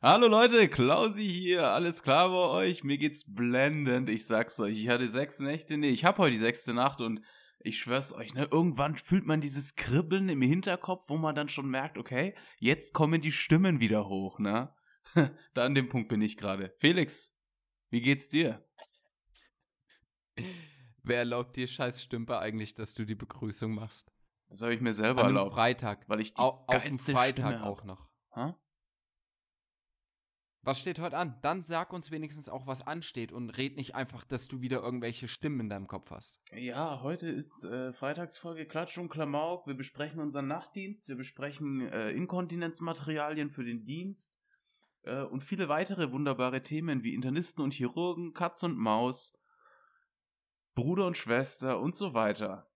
Hallo Leute, Klausi hier, alles klar bei euch? Mir geht's blendend, ich sag's euch. Ich hatte sechs Nächte, nee, ich hab heute die sechste Nacht und ich schwör's euch, ne, irgendwann fühlt man dieses Kribbeln im Hinterkopf, wo man dann schon merkt, okay, jetzt kommen die Stimmen wieder hoch, ne? da an dem Punkt bin ich gerade. Felix, wie geht's dir? Wer erlaubt dir scheiß Stümper eigentlich, dass du die Begrüßung machst? Das habe ich mir selber An erlaubt. Freitag. Weil ich die Au auf dem Freitag auch noch. Ha? Was steht heute an? Dann sag uns wenigstens auch, was ansteht und red nicht einfach, dass du wieder irgendwelche Stimmen in deinem Kopf hast. Ja, heute ist äh, Freitagsfolge Klatsch und Klamauk. Wir besprechen unseren Nachtdienst, wir besprechen äh, Inkontinenzmaterialien für den Dienst äh, und viele weitere wunderbare Themen wie Internisten und Chirurgen, Katz und Maus, Bruder und Schwester und so weiter.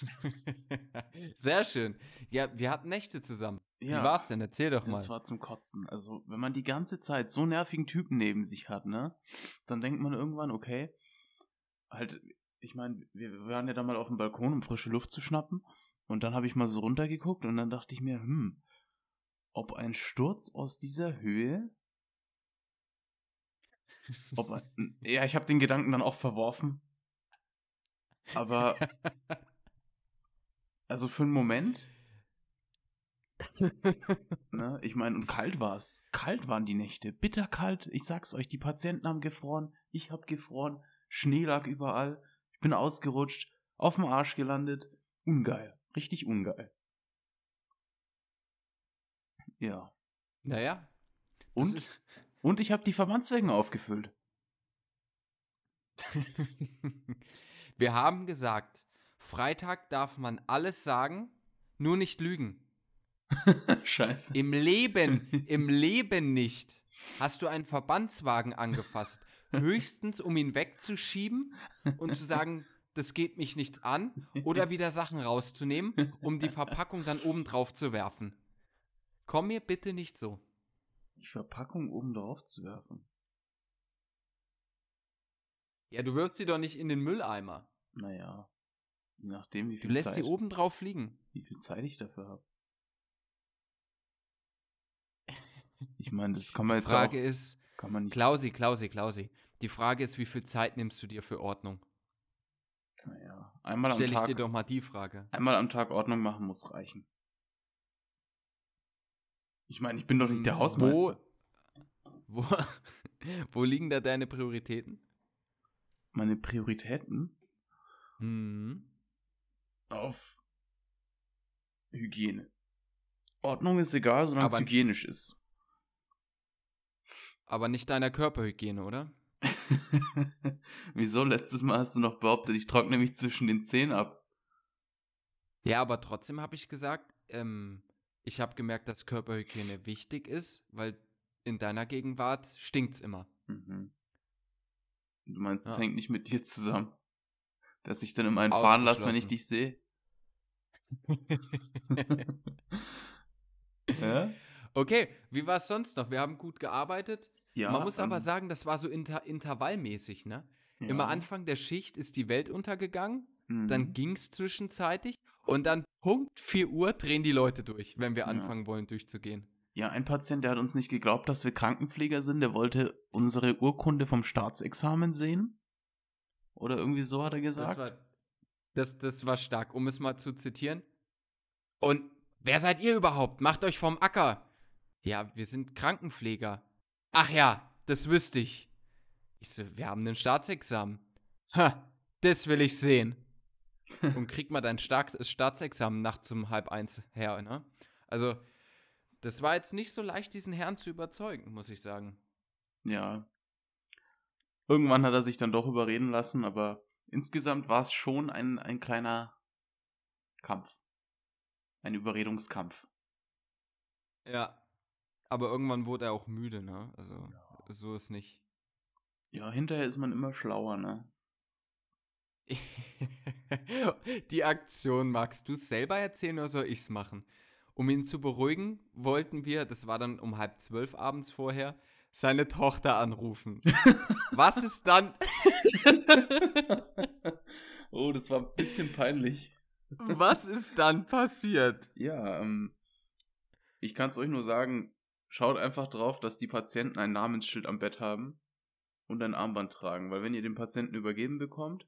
Sehr schön. Ja, wir hatten Nächte zusammen. Ja, Wie war's denn? Erzähl doch mal. Das war zum Kotzen. Also, wenn man die ganze Zeit so nervigen Typen neben sich hat, ne, dann denkt man irgendwann, okay, halt, ich meine, wir waren ja da mal auf dem Balkon, um frische Luft zu schnappen. Und dann habe ich mal so runtergeguckt und dann dachte ich mir, hm, ob ein Sturz aus dieser Höhe. Ob ein, ja, ich habe den Gedanken dann auch verworfen. Aber, also für einen Moment. Ne? Ich meine, und kalt war's. Kalt waren die Nächte. Bitterkalt. Ich sag's euch, die Patienten haben gefroren. Ich hab gefroren. Schnee lag überall. Ich bin ausgerutscht. Auf dem Arsch gelandet. Ungeil. Richtig ungeil. Ja. naja. Und, ist- und ich habe die Verbandswägen aufgefüllt. wir haben gesagt, Freitag darf man alles sagen, nur nicht lügen. Scheiße. Im Leben, im Leben nicht. Hast du einen Verbandswagen angefasst? Höchstens, um ihn wegzuschieben und zu sagen, das geht mich nichts an, oder wieder Sachen rauszunehmen, um die Verpackung dann oben drauf zu werfen. Komm mir bitte nicht so. Die Verpackung oben drauf zu werfen. Ja, du wirfst sie doch nicht in den Mülleimer. Naja. Je nachdem, wie Du viel lässt Zeit, sie oben drauf liegen. wie viel Zeit ich dafür habe. Ich meine, das kann man Die jetzt Frage auch, ist, kann man nicht. Klausi, Klausi, Klausi. Die Frage ist, wie viel Zeit nimmst du dir für Ordnung? Naja, einmal am Stelle ich Tag, dir doch mal die Frage. einmal am Tag Ordnung machen muss reichen. Ich meine, ich bin doch nicht der Hausmeister. Wo, wo, wo liegen da deine Prioritäten? Meine Prioritäten Hm. auf Hygiene. Ordnung ist egal, solange es Aber- hygienisch ist. Aber nicht deiner Körperhygiene, oder? Wieso? Letztes Mal hast du noch behauptet, ich trockne mich zwischen den Zehen ab. Ja, aber trotzdem habe ich gesagt, ähm, ich habe gemerkt, dass Körperhygiene wichtig ist, weil in deiner Gegenwart stinkt's immer. Mhm. Du meinst, es Ja. hängt nicht mit dir zusammen? Dass ich dann immer einen fahren lasse, wenn ich dich sehe? ja? okay, wie war es sonst noch? Wir haben gut gearbeitet. Ja. Man muss aber ähm, sagen, das war so inter intervallmäßig, ne? ja. Immer Anfang der Schicht ist die Welt untergegangen, Mhm. dann ging's zwischenzeitig und dann Punkt 4 Uhr drehen die Leute durch, wenn wir Ja. anfangen wollen durchzugehen. Ja, ein Patient, der hat uns nicht geglaubt, dass wir Krankenpfleger sind, der wollte unsere Urkunde vom Staatsexamen sehen. Oder irgendwie so hat er Das gesagt. war, das, das war stark, um es mal zu zitieren. Und wer seid ihr überhaupt? Macht euch vom Acker. Ja, wir sind Krankenpfleger. Ach ja, das wüsste ich. Ich so, wir haben ein Staatsexamen. Ha, das will ich sehen. Und krieg mal dein Stark Staatsexamen nachts um halb eins her, ne? Also, das war jetzt nicht so leicht, diesen Herrn zu überzeugen, muss ich sagen. Ja. Irgendwann hat er sich dann doch überreden lassen, aber insgesamt war es schon ein, ein kleiner Kampf. Ein Überredungskampf. Ja. Aber irgendwann wurde er auch müde, ne? Also, so ist nicht. Ja, hinterher ist man immer schlauer, ne? Die Aktion magst du selber erzählen oder soll ich's machen? Um ihn zu beruhigen, wollten wir, das war dann um halb zwölf abends vorher, seine Tochter anrufen. Was ist dann? oh, das war ein bisschen peinlich. Was ist dann passiert? Ja, ähm, ich kann es euch nur sagen, schaut einfach drauf, dass die Patienten ein Namensschild am Bett haben und ein Armband tragen. Weil wenn ihr den Patienten übergeben bekommt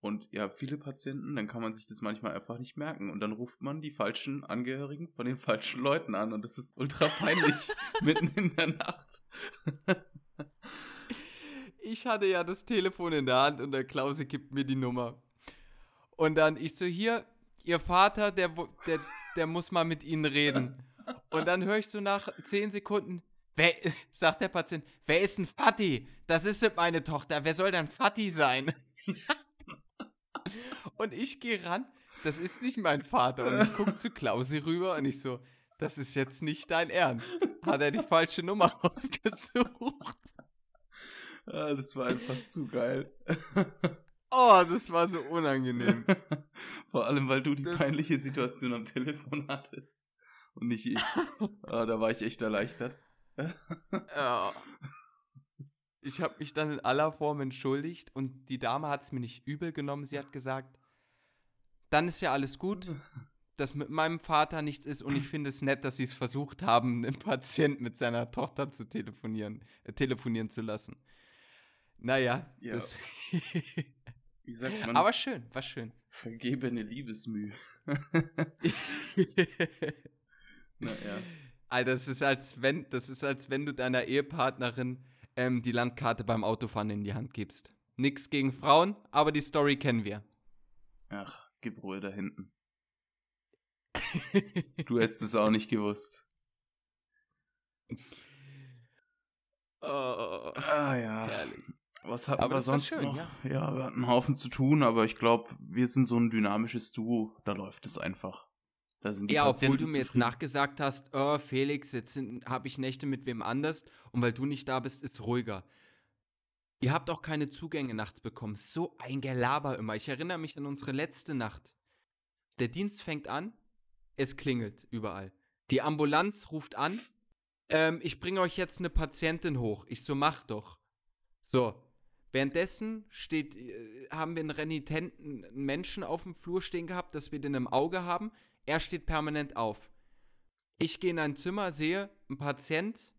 und ihr habt viele Patienten, dann kann man sich das manchmal einfach nicht merken. Und dann ruft man die falschen Angehörigen von den falschen Leuten an. Und das ist ultra peinlich mitten in der Nacht. ich hatte ja das Telefon in der Hand und der Klause gibt mir die Nummer. Und dann ich so, hier, ihr Vater, der, der, der muss mal mit Ihnen reden. Und dann höre ich so nach zehn Sekunden, wer, sagt der Patient, wer ist ein Fatti? Das ist meine Tochter, wer soll denn Fatti sein? und ich gehe ran, das ist nicht mein Vater. Und ich gucke zu Klausi rüber und ich so, das ist jetzt nicht dein Ernst. Hat er die falsche Nummer rausgesucht? Ah, das war einfach zu geil. Oh, das war so unangenehm. Vor allem, weil du die das peinliche Situation am Telefon hattest. Und nicht ich. ah, da war ich echt erleichtert. ja. Ich habe mich dann in aller Form entschuldigt und die Dame hat es mir nicht übel genommen. Sie hat gesagt, dann ist ja alles gut, dass mit meinem Vater nichts ist und ich finde es nett, dass sie es versucht haben, einen Patienten mit seiner Tochter zu telefonieren, äh, telefonieren zu lassen. Naja, ja. das. Wie sagt man? Aber schön, war schön. Vergebene Liebesmühe. naja. Alter, das ist als wenn, das ist als wenn du deiner Ehepartnerin ähm, die Landkarte beim Autofahren in die Hand gibst. Nix gegen Frauen, aber die Story kennen wir. Ach, gib Ruhe da hinten. du hättest es auch nicht gewusst. Oh, ah ja. Herrlich. Was hatten aber wir sonst schön, noch? Ja. ja. wir hatten einen Haufen zu tun, aber ich glaube, wir sind so ein dynamisches Duo, da läuft es einfach. Da sind die ja, Patienten obwohl du mir jetzt nachgesagt hast, oh, Felix, jetzt habe ich Nächte mit wem anders und weil du nicht da bist, ist ruhiger. Ihr habt auch keine Zugänge nachts bekommen. So ein Gelaber immer. Ich erinnere mich an unsere letzte Nacht. Der Dienst fängt an, es klingelt überall. Die Ambulanz ruft an, ähm, ich bringe euch jetzt eine Patientin hoch. Ich so, mach doch. So, Währenddessen steht, äh, haben wir einen renitenten Menschen auf dem Flur stehen gehabt, dass wir den im Auge haben. Er steht permanent auf. Ich gehe in ein Zimmer, sehe, ein Patient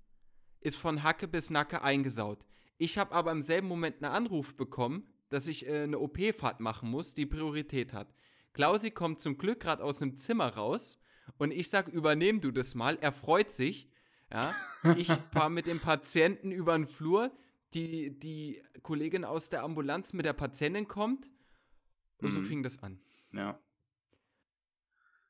ist von Hacke bis Nacke eingesaut. Ich habe aber im selben Moment einen Anruf bekommen, dass ich äh, eine OP-Fahrt machen muss, die Priorität hat. Klausi kommt zum Glück gerade aus dem Zimmer raus und ich sage, übernehm du das mal. Er freut sich. Ja, ich fahre mit dem Patienten über den Flur die, die Kollegin aus der Ambulanz mit der Patientin kommt. Und mhm. so fing das an. Ja.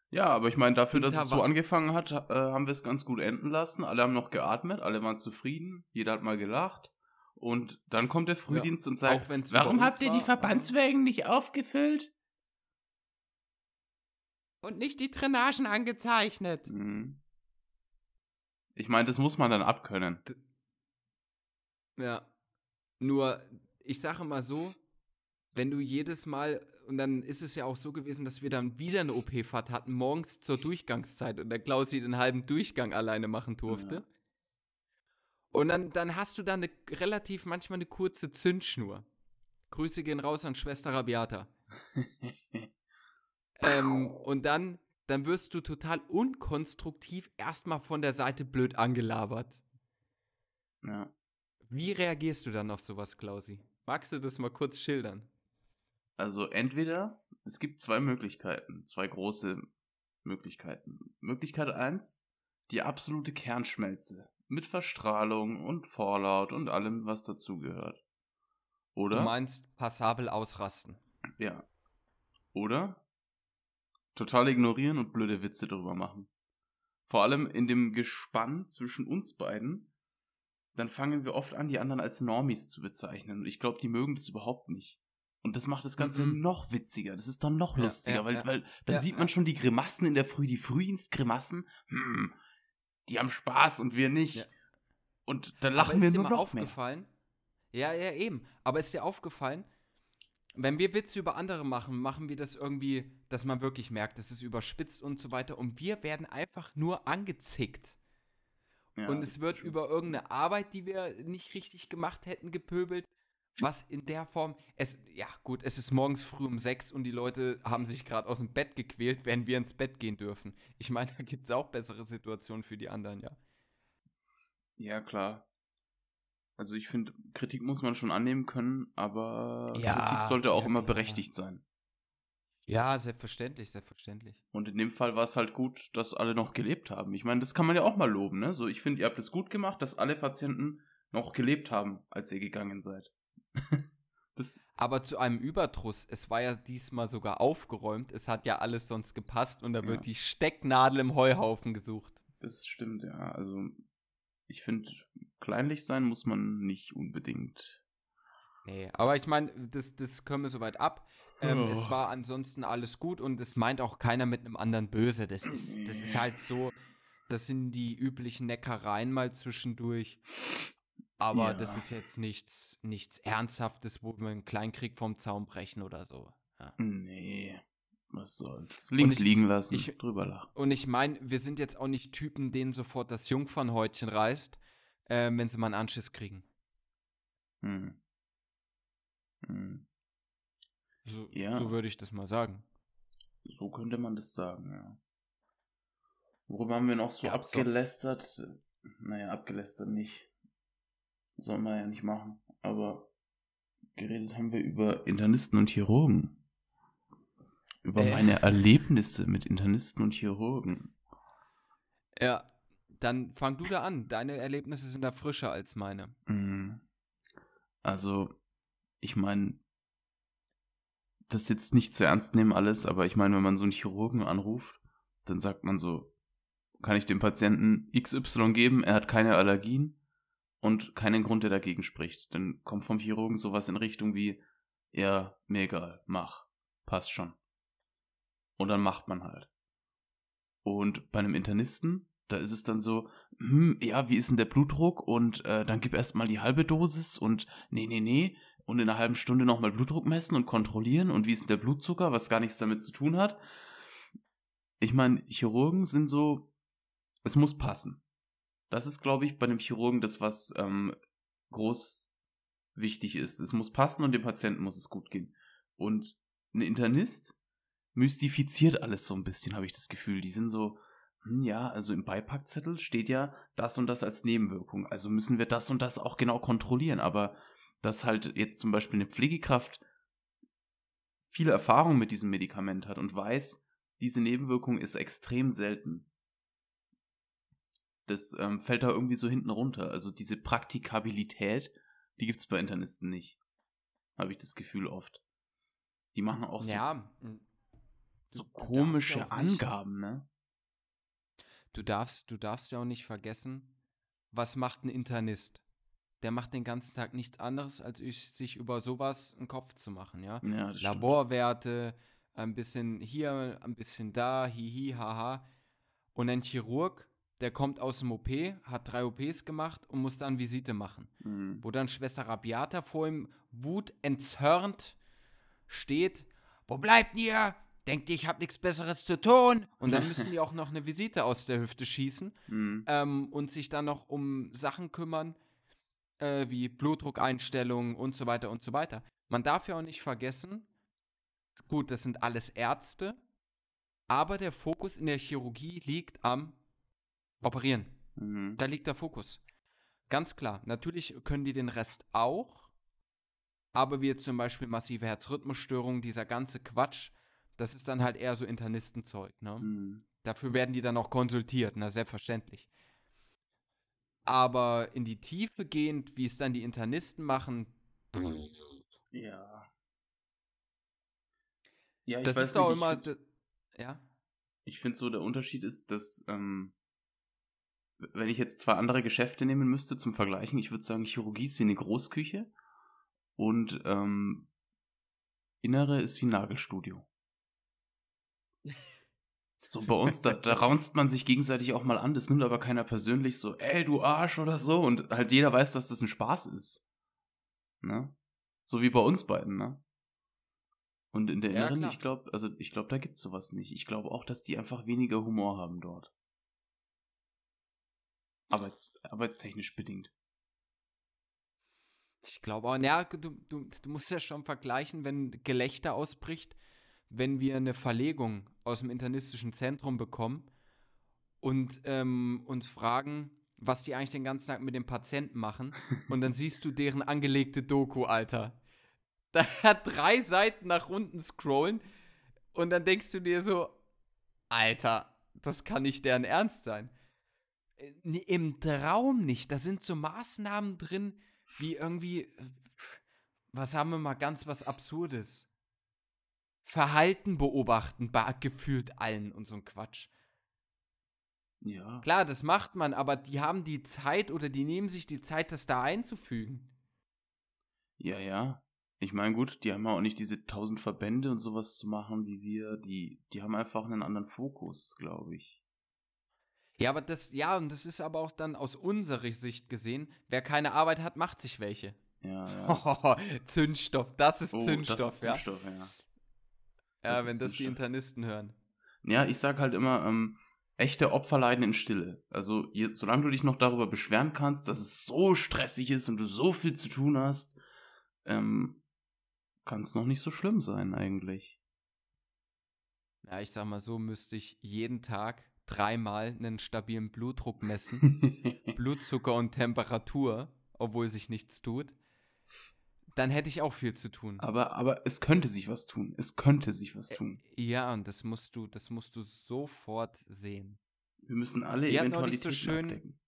Ja, aber ich meine, dafür, dass es so angefangen hat, äh, haben wir es ganz gut enden lassen. Alle haben noch geatmet, alle waren zufrieden, jeder hat mal gelacht. Und dann kommt der Frühdienst ja, und sagt, warum habt ihr die Verbandswägen nicht aufgefüllt? Und nicht die Drainagen angezeichnet. Mhm. Ich meine, das muss man dann abkönnen. D ja. Nur, ich sage mal so, wenn du jedes Mal, und dann ist es ja auch so gewesen, dass wir dann wieder eine OP-Fahrt hatten, morgens zur Durchgangszeit und der Klausi den halben Durchgang alleine machen durfte. Ja. Und dann, dann hast du da eine relativ, manchmal eine kurze Zündschnur. Grüße gehen raus an Schwester Rabiata. ähm, und dann, dann wirst du total unkonstruktiv erstmal von der Seite blöd angelabert. Ja. Wie reagierst du dann auf sowas, Klausi? Magst du das mal kurz schildern? Also entweder, es gibt zwei Möglichkeiten, zwei große Möglichkeiten. Möglichkeit 1, die absolute Kernschmelze mit Verstrahlung und Vorlaut und allem, was dazugehört. Oder? Du meinst passabel ausrasten. Ja. Oder total ignorieren und blöde Witze darüber machen. Vor allem in dem Gespann zwischen uns beiden dann fangen wir oft an, die anderen als Normis zu bezeichnen. Und ich glaube, die mögen das überhaupt nicht. Und das macht das Ganze mhm. noch witziger. Das ist dann noch lustiger, ja, ja, weil, ja. weil dann sieht man schon die Grimassen in der Früh, die Frühdienstgrimassen. Hm, die haben Spaß und wir nicht. Und dann lachen wir nur noch aufgefallen? Mehr. Ja, ja, eben. Aber ist dir aufgefallen, wenn wir Witze über andere machen, machen wir das irgendwie, dass man wirklich merkt, es ist überspitzt und so weiter. Und wir werden einfach nur angezickt. Ja, und es wird über irgendeine Arbeit, die wir nicht richtig gemacht hätten, gepöbelt. Was in der Form, es, ja gut, es ist morgens früh um sechs und die Leute haben sich gerade aus dem Bett gequält, während wir ins Bett gehen dürfen. Ich meine, da gibt es auch bessere Situationen für die anderen, ja. Ja, klar. Also ich finde, Kritik muss man schon annehmen können, aber Ja, Kritik sollte auch ja, immer klar. berechtigt sein. Ja, selbstverständlich, selbstverständlich. Und in dem Fall war es halt gut, dass alle noch gelebt haben. Ich meine, das kann man ja auch mal loben, ne? So, ich finde, ihr habt es gut gemacht, dass alle Patienten noch gelebt haben, als ihr gegangen seid. Aber zu einem Überdruss, es war ja diesmal sogar aufgeräumt, es hat ja alles sonst gepasst und da Ja. wird die Stecknadel im Heuhaufen gesucht. das stimmt, ja. Also, ich finde, kleinlich sein muss man nicht unbedingt. Nee, aber ich meine, das, das können wir soweit ab. Ähm, Oh. Es war ansonsten alles gut und es meint auch keiner mit einem anderen böse. Das ist, das ist halt so, das sind die üblichen Neckereien mal zwischendurch. Aber Ja. das ist jetzt nichts, nichts Ernsthaftes, wo wir einen Kleinkrieg vom Zaun brechen oder so. Ja. Nee, was soll's. Links ich- liegen lassen, ich- drüber lachen. Und ich meine, wir sind jetzt auch nicht Typen, denen sofort das Jungfernhäutchen reißt, ähm, wenn sie mal einen Anschiss kriegen. Hm. Hm. So, Ja. so würde ich das mal sagen. So könnte man das sagen, ja. Worüber haben wir noch so Ja, so. abgelästert? Naja, abgelästert nicht. Soll man ja nicht machen. Aber geredet haben wir über Internisten und Chirurgen. Über Äh. meine Erlebnisse mit Internisten und Chirurgen. Ja, dann fang du da an. Deine Erlebnisse sind da frischer als meine. Mhm. Also, ich meine, das jetzt nicht zu ernst nehmen alles, aber ich meine, wenn man so einen Chirurgen anruft, dann sagt man so, kann ich dem Patienten XY geben, er hat keine Allergien und keinen Grund, der dagegen spricht. Dann kommt vom Chirurgen sowas in Richtung wie, ja, mir egal, mach, passt schon. Und dann macht man halt. Und bei einem Internisten, da ist es dann so, hm, ja, wie ist denn der Blutdruck? Und äh, dann gib erstmal die halbe Dosis und nee, nee, nee. Und in einer halben Stunde nochmal Blutdruck messen und kontrollieren und wie ist denn der Blutzucker, was gar nichts damit zu tun hat. Ich meine, Chirurgen sind so, es muss passen. Das ist, glaube ich, bei einem Chirurgen das, was ähm, groß wichtig ist. Es muss passen und dem Patienten muss es gut gehen. Und ein Internist mystifiziert alles so ein bisschen, habe ich das Gefühl. Die sind so, hm, ja, also im Beipackzettel steht ja das und das als Nebenwirkung. Also müssen wir das und das auch genau kontrollieren. Aber dass halt jetzt zum Beispiel eine Pflegekraft viel Erfahrung mit diesem Medikament hat und weiß, diese Nebenwirkung ist extrem selten. Das ähm, fällt da irgendwie so hinten runter. Also diese Praktikabilität, die gibt es bei Internisten nicht. Habe ich das Gefühl oft. Die machen auch so, ja, so komische ja Angaben, ne? du darfst, du darfst ja auch nicht vergessen, was macht ein Internist? Der macht den ganzen Tag nichts anderes, als ich- sich über sowas einen Kopf zu machen, ja? Ja. Laborwerte, ein bisschen hier, ein bisschen da, hihi, haha. Und ein Chirurg, der kommt aus dem OP, hat drei OPs gemacht und muss dann Visite machen. Mhm. Wo dann Schwester Rabiata vor ihm wutentzörnt steht. Wo bleibt ihr? Denkt ihr, ich hab nichts Besseres zu tun? Und dann müssen die auch noch eine Visite aus der Hüfte schießen Mhm. ähm, und sich dann noch um Sachen kümmern, äh, wie Blutdruckeinstellungen und so weiter und so weiter. Man darf ja auch nicht vergessen, gut, das sind alles Ärzte, aber der Fokus in der Chirurgie liegt am Operieren. Mhm. Da liegt der Fokus. Ganz klar. Natürlich können die den Rest auch, aber wie jetzt zum Beispiel massive Herzrhythmusstörungen, dieser ganze Quatsch, das ist dann halt eher so Internistenzeug, ne? Mhm. Dafür werden die dann auch konsultiert, na selbstverständlich. Aber in die Tiefe gehend, wie es dann die Internisten machen, Ja. Ja, ich das weiß ist doch nicht, immer. Ich find- ja? ich finde so, der Unterschied ist, dass, ähm, wenn ich jetzt zwei andere Geschäfte nehmen müsste zum Vergleichen, ich würde sagen, Chirurgie ist wie eine Großküche und ähm, Innere ist wie ein Nagelstudio. So bei uns, da, da raunzt man sich gegenseitig auch mal an, das nimmt aber keiner persönlich so, ey, du Arsch oder so und halt jeder weiß, dass das ein Spaß ist. Ne? So wie bei uns beiden, ne? Und in der Ja, Inneren, klar. ich glaube, also ich glaube, da gibt's sowas nicht. Ich glaube auch, dass die einfach weniger Humor haben dort. Arbeits, arbeitstechnisch bedingt. Ich glaube auch, ja, du, du, du musst ja schon vergleichen, wenn Gelächter ausbricht, wenn wir eine Verlegung aus dem internistischen Zentrum bekommen und ähm, uns fragen, was die eigentlich den ganzen Tag mit dem Patienten machen. und dann siehst du deren angelegte Doku, Alter. Da hat drei Seiten nach unten scrollen und dann denkst du dir so, Alter, das kann nicht deren Ernst sein. Äh, Im Traum nicht. Da sind so Maßnahmen drin, wie irgendwie, was haben wir mal ganz was Absurdes. Verhalten beobachten, bei gefühlt allen und so ein Quatsch. Ja. Klar, das macht man, aber die haben die Zeit oder die nehmen sich die Zeit, das da einzufügen. Ja, ja. Ich meine, gut, die haben ja auch nicht diese tausend Verbände und sowas zu machen wie wir. Die, die haben einfach einen anderen Fokus, glaube ich. Ja, aber das, ja, und das ist aber auch dann aus unserer Sicht gesehen, wer keine Arbeit hat, macht sich welche. Ja, ja. Oh, Zündstoff, das ist Oh, Zündstoff, das ist ja. Zündstoff, ja. Ja, das wenn das die. Internisten hören. Ja, ich sag halt immer, ähm, echte Opfer leiden in Stille. Also, je, solange du dich noch darüber beschweren kannst, dass es so stressig ist und du so viel zu tun hast, ähm, kann es noch nicht so schlimm sein, eigentlich. Ja, ich sag mal so, müsste ich jeden Tag dreimal einen stabilen Blutdruck messen, Blutzucker und Temperatur, obwohl sich nichts tut. Dann hätte ich auch viel zu tun. aber, aber es könnte sich was tun. Es könnte sich was tun. Ja, und das musst du, das musst du sofort sehen. Wir müssen alle Wir neulich so Eventualitäten schön- abdecken.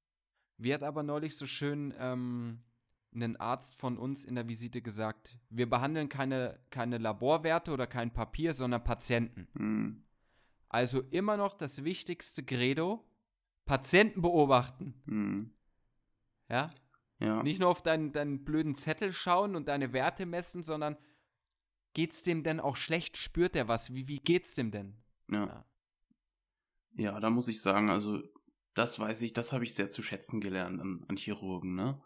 Wie hat aber neulich so schön ähm, ein Arzt von uns in der Visite gesagt, wir behandeln keine, keine Laborwerte oder kein Papier, sondern Patienten. Hm. Also immer noch das wichtigste Credo, Patienten beobachten. Hm. Ja? Ja. Nicht nur auf deinen, deinen blöden Zettel schauen und deine Werte messen, sondern geht's dem denn auch schlecht? Spürt er was? Wie, wie geht's dem denn? Ja. Ja. Ja, da muss ich sagen, also das weiß ich, das habe ich sehr zu schätzen gelernt an, an Chirurgen, ne?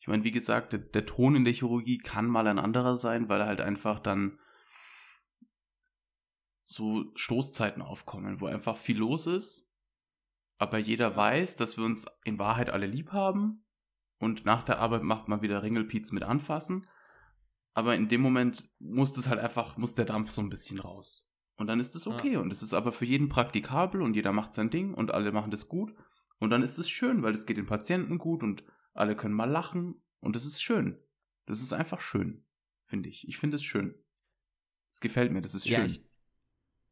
Ich meine, wie gesagt, der, der Ton in der Chirurgie kann mal ein anderer sein, weil halt einfach dann so Stoßzeiten aufkommen, wo einfach viel los ist, aber jeder weiß, dass wir uns in Wahrheit alle lieb haben und nach der Arbeit macht man wieder Ringelpiez mit anfassen, aber in dem Moment muss das halt einfach, muss der Dampf so ein bisschen raus. Und dann ist es Ja. okay. Und es ist aber für jeden praktikabel und jeder macht sein Ding und alle machen das gut. Und dann ist es schön, weil es geht den Patienten gut und alle können mal lachen. Und es ist schön. Das ist einfach schön, finde ich. Ich finde es schön. Es gefällt mir, das ist Ja, schön. ich,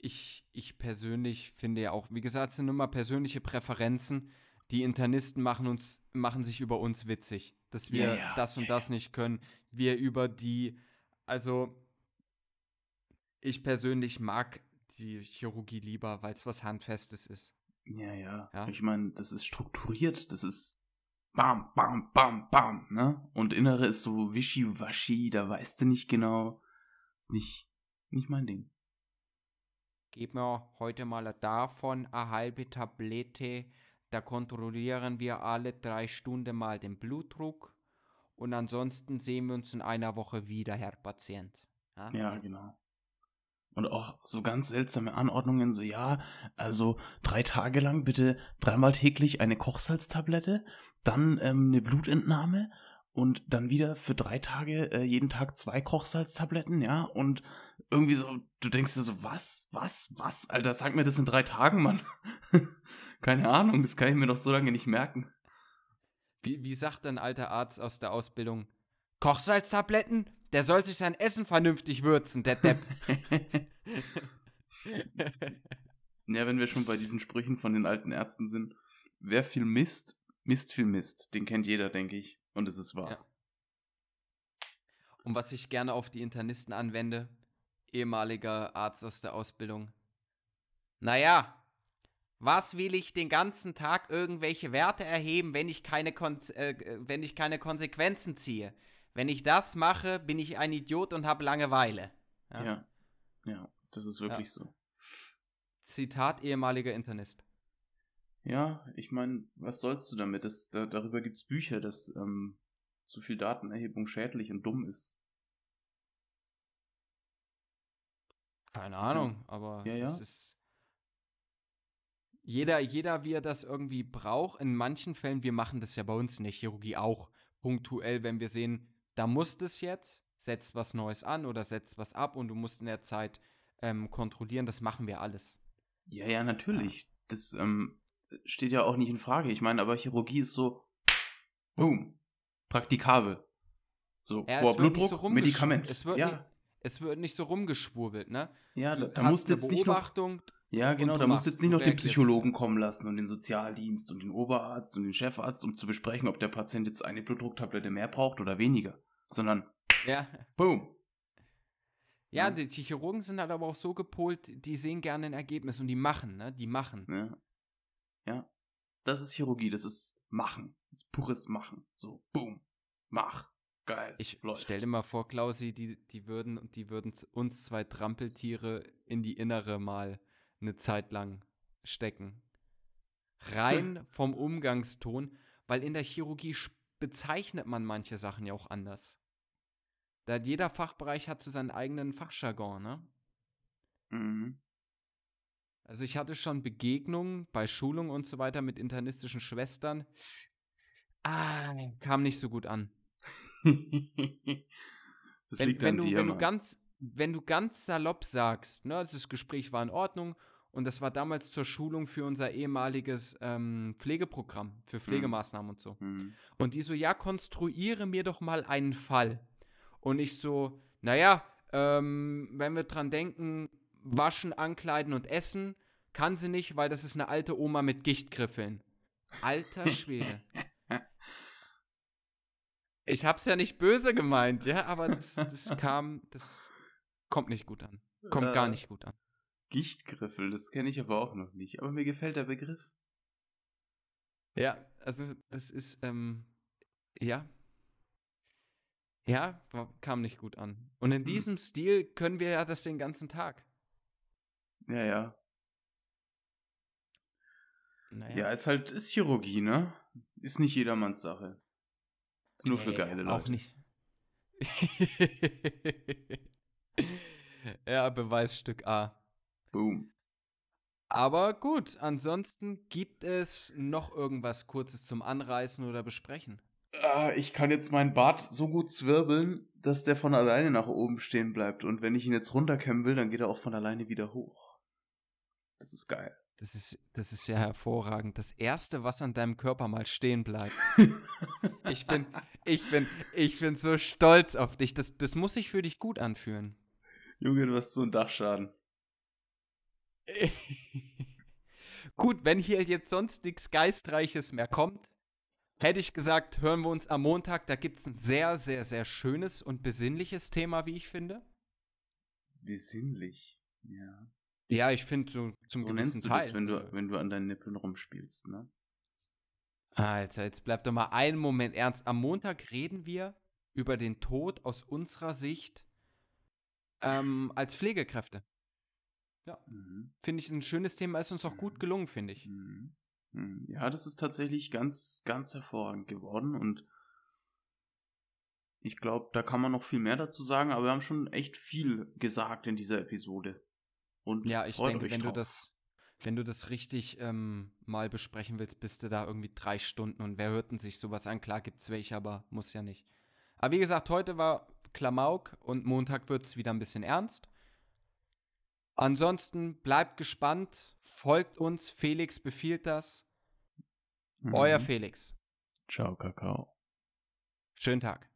ich, ich persönlich finde ja auch, wie gesagt, es sind immer persönliche Präferenzen. Die Internisten machen uns, machen sich über uns witzig, dass wir Ja, ja, das und ja, das nicht können. Wir über die, also ich persönlich mag die Chirurgie lieber, weil es was Handfestes ist. ja, ja, Ja. Ich meine, das ist strukturiert. Das ist bam, bam, bam, bam, ne? Und Innere ist so wischiwaschi, da weißt du nicht genau. Ist nicht, nicht mein Ding. Gib mir heute mal davon eine halbe Tablette. Da kontrollieren wir alle drei Stunden mal den Blutdruck. Und ansonsten sehen wir uns in einer Woche wieder, Herr Patient. Ja, genau. Und auch so ganz seltsame Anordnungen, so ja, also drei Tage lang bitte dreimal täglich eine Kochsalztablette, dann ähm, eine Blutentnahme und dann wieder für drei Tage äh, jeden Tag zwei Kochsalztabletten, ja, und irgendwie so, du denkst dir so, was, was, was, Alter, sag mir das in drei Tagen, Mann. Keine Ahnung, das kann ich mir doch so lange nicht merken. Wie, wie sagt ein alter Arzt aus der Ausbildung? Kochsalztabletten? Der soll sich sein Essen vernünftig würzen, der Depp. Ja, wenn wir schon bei diesen Sprüchen von den alten Ärzten sind, wer viel misst, misst viel Mist. Den kennt jeder, denke ich. Und es ist wahr. Ja. Und was ich gerne auf die Internisten anwende, ehemaliger Arzt aus der Ausbildung. Naja, was will ich den ganzen Tag irgendwelche Werte erheben, wenn ich keine, Konse äh, wenn ich keine Konsequenzen ziehe? Wenn ich das mache, bin ich ein Idiot und habe Langeweile. Ja. ja. das ist wirklich so. Zitat ehemaliger Internist. Ja, ich meine, was sollst du damit? Das, da, darüber gibt es Bücher, dass ähm, zu viel Datenerhebung schädlich und dumm ist. Keine Ahnung, aber Ja, ja. es ist. Jeder, jeder, wie er das irgendwie braucht. In manchen Fällen, wir machen das ja bei uns in der Chirurgie auch punktuell, wenn wir sehen, da muss das jetzt, setzt was Neues an oder setzt was ab und du musst in der Zeit ähm, kontrollieren, das machen wir alles. Ja, ja, natürlich. Das, ähm, steht ja auch nicht in Frage. Ich meine, aber Chirurgie ist so, boom, praktikabel. So, Ja, nicht Blutdruck, so Medikament. Es wird, ja, nicht, es wird nicht so rumgeschwurbelt, ne? ja, da, da musst jetzt nicht noch, ja, genau, da musst jetzt nicht noch den. Psychologen kommen lassen und den Sozialdienst und den Oberarzt und den Chefarzt, um zu besprechen, ob der Patient jetzt eine Blutdrucktablette mehr braucht oder weniger, sondern, Ja. boom. Ja, Ja. die, die Chirurgen sind halt aber auch so gepolt, die sehen gerne ein Ergebnis und die machen, ne? Die machen. Ja. Das ist Chirurgie, das ist Machen. Das ist pures Machen. So, boom. Mach. Geil. Ich Läuft. stell dir mal vor, Klausi, die, die würden, die würden uns zwei Trampeltiere in die Innere mal eine Zeit lang stecken. Rein vom Umgangston, weil in der Chirurgie bezeichnet man manche Sachen ja auch anders. Da jeder Fachbereich hat so seinen eigenen Fachjargon, ne? Mhm. Also ich hatte schon Begegnungen bei Schulungen und so weiter mit internistischen Schwestern. Ah, kam nicht so gut an. das wenn, liegt wenn, an du, dir, wenn, du ganz, wenn du ganz salopp sagst, ne, das Gespräch war in Ordnung und das war damals zur Schulung für unser ehemaliges ähm, Pflegeprogramm, für Pflegemaßnahmen und so. Mhm. Und die so, ja, konstruiere mir doch mal einen Fall. Und ich so, naja, ähm, wenn wir dran denken, waschen, ankleiden und essen, kann sie nicht, weil das ist eine alte Oma mit Gichtgriffeln. Alter Schwede. Ich hab's ja nicht böse gemeint, ja, aber das, das kam, das kommt nicht gut an. Kommt gar Äh. nicht gut an. Gichtgriffel, das kenne ich aber auch noch nicht. Aber mir gefällt der Begriff. Ja, also das ist, ähm, ja. Ja, kam nicht gut an. Und in Hm. diesem Stil können wir ja das den ganzen Tag. Ja, ja. Naja. Ja, ist halt, ist Chirurgie, ne? Ist nicht jedermanns Sache. Ist nur für Nee, geile Leute. Auch nicht. ja, Beweisstück A. Boom. Aber gut, ansonsten gibt es noch irgendwas Kurzes zum Anreißen oder Besprechen. Ah, ich kann jetzt meinen Bart so gut zwirbeln, dass der von alleine nach oben stehen bleibt. Und wenn ich ihn jetzt runterkämmen will, dann geht er auch von alleine wieder hoch. Das ist geil. Das ist, das ist ja hervorragend. Das Erste, was an deinem Körper mal stehen bleibt. Ich bin, ich bin, ich bin so stolz auf dich. Das, das muss sich für dich gut anfühlen. Junge, du hast so einen Dachschaden. Gut, wenn hier jetzt sonst nichts Geistreiches mehr kommt, hätte ich gesagt, hören wir uns am Montag. Da gibt es ein sehr, sehr, sehr schönes und besinnliches Thema, wie ich finde. Besinnlich. Ja. Ja, ich finde so zum so gewissen nennst du Teil. das, wenn du, wenn du an deinen Nippeln rumspielst, ne? Alter, jetzt bleib doch mal einen Moment ernst. Am Montag reden wir über den Tod aus unserer Sicht ähm, als Pflegekräfte. Mhm. Finde ich ein schönes Thema, ist uns auch gut gelungen, finde ich. Mhm. Mhm. Ja, das ist tatsächlich ganz, ganz hervorragend geworden und ich glaube, da kann man noch viel mehr dazu sagen, aber wir haben schon echt viel gesagt in dieser Episode. Und Ja, ich denke, wenn du drauf. das, wenn du das richtig ähm, mal besprechen willst, bist du da irgendwie drei Stunden und wer hört denn sich sowas an? Klar gibt's welche, aber muss ja nicht. Aber wie gesagt, heute war Klamauk und Montag wird's wieder ein bisschen ernst. Ansonsten bleibt gespannt, folgt uns, Felix befiehlt das. Mhm. Euer Felix. Ciao, Kakao. Schönen Tag.